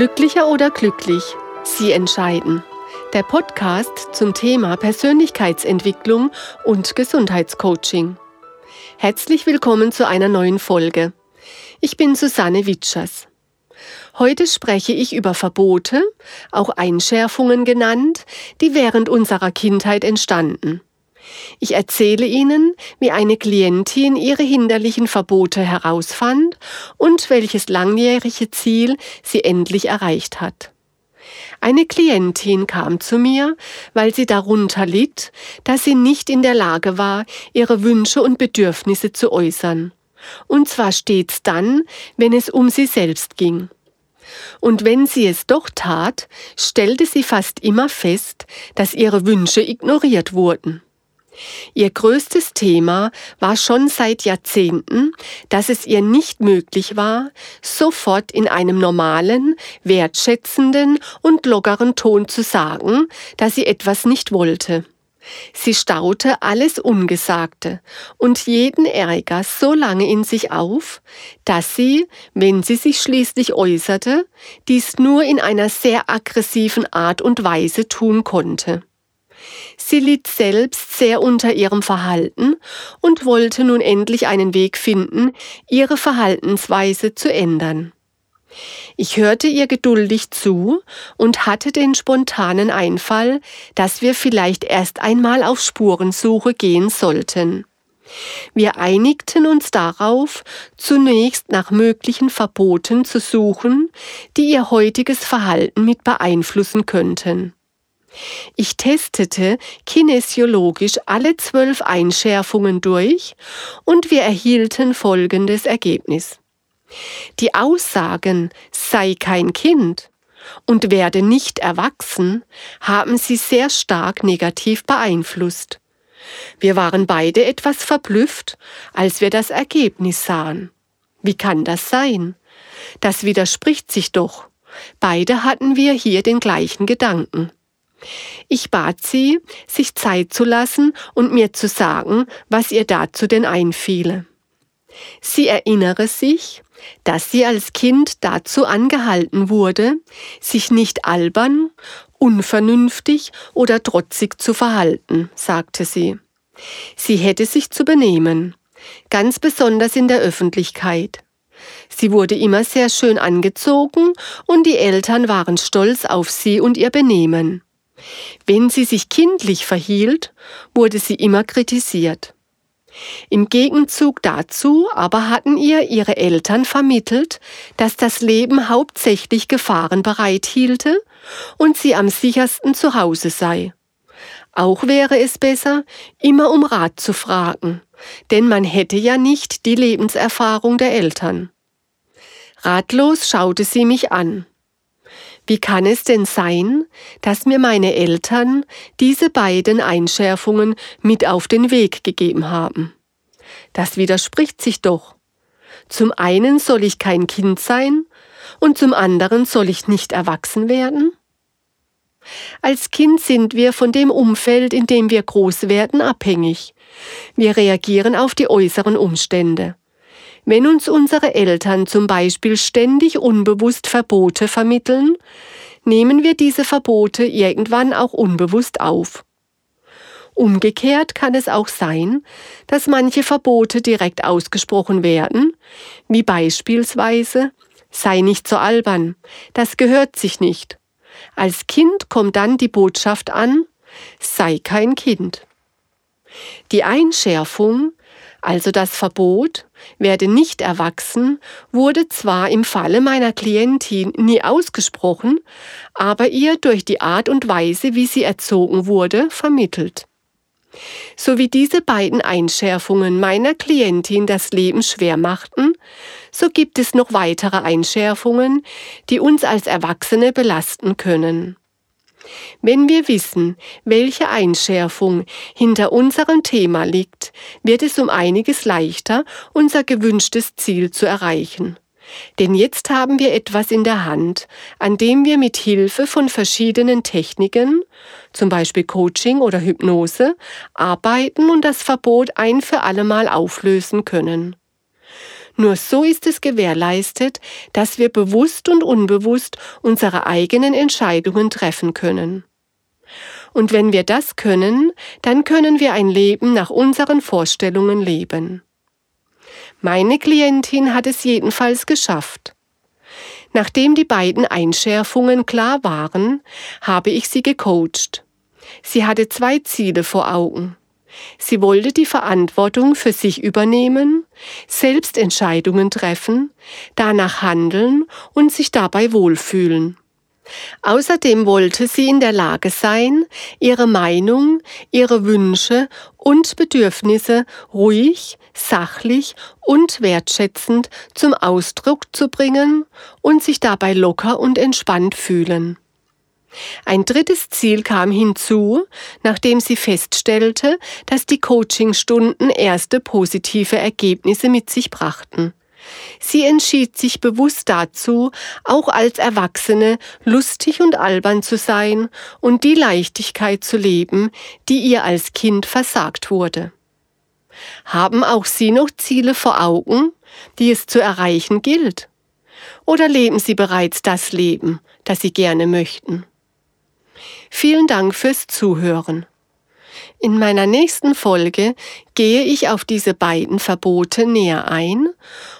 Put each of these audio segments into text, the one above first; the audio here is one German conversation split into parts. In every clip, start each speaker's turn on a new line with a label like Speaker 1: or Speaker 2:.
Speaker 1: Glücklicher oder glücklich? Sie entscheiden. Der Podcast zum Thema Persönlichkeitsentwicklung und Gesundheitscoaching. Herzlich willkommen zu einer neuen Folge. Ich bin Susanne Witschers. Heute spreche ich über Verbote, auch Einschärfungen genannt, die während unserer Kindheit entstanden. Ich erzähle Ihnen, wie eine Klientin ihre hinderlichen Verbote herausfand und welches langjährige Ziel sie endlich erreicht hat. Eine Klientin kam zu mir, weil sie darunter litt, dass sie nicht in der Lage war, ihre Wünsche und Bedürfnisse zu äußern. Und zwar stets dann, wenn es um sie selbst ging. Und wenn sie es doch tat, stellte sie fast immer fest, dass ihre Wünsche ignoriert wurden. Ihr größtes Thema war schon seit Jahrzehnten, dass es ihr nicht möglich war, sofort in einem normalen, wertschätzenden und lockeren Ton zu sagen, dass sie etwas nicht wollte. Sie staute alles Ungesagte und jeden Ärger so lange in sich auf, dass sie, wenn sie sich schließlich äußerte, dies nur in einer sehr aggressiven Art und Weise tun konnte. Sie litt selbst sehr unter ihrem Verhalten und wollte nun endlich einen Weg finden, ihre Verhaltensweise zu ändern. Ich hörte ihr geduldig zu und hatte den spontanen Einfall, dass wir vielleicht erst einmal auf Spurensuche gehen sollten. Wir einigten uns darauf, zunächst nach möglichen Verboten zu suchen, die ihr heutiges Verhalten mit beeinflussen könnten. Ich testete kinesiologisch alle zwölf Einschärfungen durch und wir erhielten folgendes Ergebnis. Die Aussagen sei kein Kind und werde nicht erwachsen haben sie sehr stark negativ beeinflusst. Wir waren beide etwas verblüfft, als wir das Ergebnis sahen. Wie kann das sein? Das widerspricht sich doch. Beide hatten wir hier den gleichen Gedanken. Ich bat sie, sich Zeit zu lassen und mir zu sagen, was ihr dazu denn einfiele. Sie erinnere sich, dass sie als Kind dazu angehalten wurde, sich nicht albern, unvernünftig oder trotzig zu verhalten, sagte sie. Sie hätte sich zu benehmen, ganz besonders in der Öffentlichkeit. Sie wurde immer sehr schön angezogen und die Eltern waren stolz auf sie und ihr Benehmen. Wenn sie sich kindlich verhielt, wurde sie immer kritisiert. Im Gegenzug dazu aber hatten ihr ihre Eltern vermittelt, dass das Leben hauptsächlich Gefahren bereithielte und sie am sichersten zu Hause sei. Auch wäre es besser, immer um Rat zu fragen, denn man hätte ja nicht die Lebenserfahrung der Eltern. Ratlos schaute sie mich an. Wie kann es denn sein, dass mir meine Eltern diese beiden Einschärfungen mit auf den Weg gegeben haben? Das widerspricht sich doch. Zum einen soll ich kein Kind sein und zum anderen soll ich nicht erwachsen werden? Als Kind sind wir von dem Umfeld, in dem wir groß werden, abhängig. Wir reagieren auf die äußeren Umstände. Wenn uns unsere Eltern zum Beispiel ständig unbewusst Verbote vermitteln, nehmen wir diese Verbote irgendwann auch unbewusst auf. Umgekehrt kann es auch sein, dass manche Verbote direkt ausgesprochen werden, wie beispielsweise sei nicht so albern, das gehört sich nicht. Als Kind kommt dann die Botschaft an, sei kein Kind. Die Einschärfung also das Verbot, werde nicht erwachsen, wurde zwar im Falle meiner Klientin nie ausgesprochen, aber ihr durch die Art und Weise, wie sie erzogen wurde, vermittelt. So wie diese beiden Einschärfungen meiner Klientin das Leben schwer machten, so gibt es noch weitere Einschärfungen, die uns als Erwachsene belasten können. Wenn wir wissen, welche Einschärfung hinter unserem Thema liegt, wird es um einiges leichter, unser gewünschtes Ziel zu erreichen. Denn jetzt haben wir etwas in der Hand, an dem wir mit Hilfe von verschiedenen Techniken, zum Beispiel Coaching oder Hypnose, arbeiten und das Verbot ein für allemal auflösen können. Nur so ist es gewährleistet, dass wir bewusst und unbewusst unsere eigenen Entscheidungen treffen können. Und wenn wir das können, dann können wir ein Leben nach unseren Vorstellungen leben. Meine Klientin hat es jedenfalls geschafft. Nachdem die beiden Einschärfungen klar waren, habe ich sie gecoacht. Sie hatte zwei Ziele vor Augen. Sie wollte die Verantwortung für sich übernehmen, selbst Entscheidungen treffen, danach handeln und sich dabei wohlfühlen. Außerdem wollte sie in der Lage sein, ihre Meinung, ihre Wünsche und Bedürfnisse ruhig, sachlich und wertschätzend zum Ausdruck zu bringen und sich dabei locker und entspannt fühlen. Ein drittes Ziel kam hinzu, nachdem sie feststellte, dass die Coachingstunden erste positive Ergebnisse mit sich brachten. Sie entschied sich bewusst dazu, auch als Erwachsene lustig und albern zu sein und die Leichtigkeit zu leben, die ihr als Kind versagt wurde. Haben auch Sie noch Ziele vor Augen, die es zu erreichen gilt? Oder leben Sie bereits das Leben, das Sie gerne möchten? Vielen Dank fürs Zuhören. In meiner nächsten Folge gehe ich auf diese beiden Verbote näher ein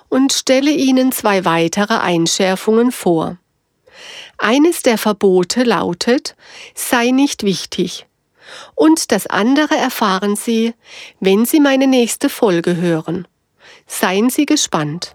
Speaker 1: und stelle Ihnen zwei weitere Einschärfungen vor. Eines der Verbote lautet, sei nicht wichtig. Und das andere erfahren Sie, wenn Sie meine nächste Folge hören. Seien Sie gespannt.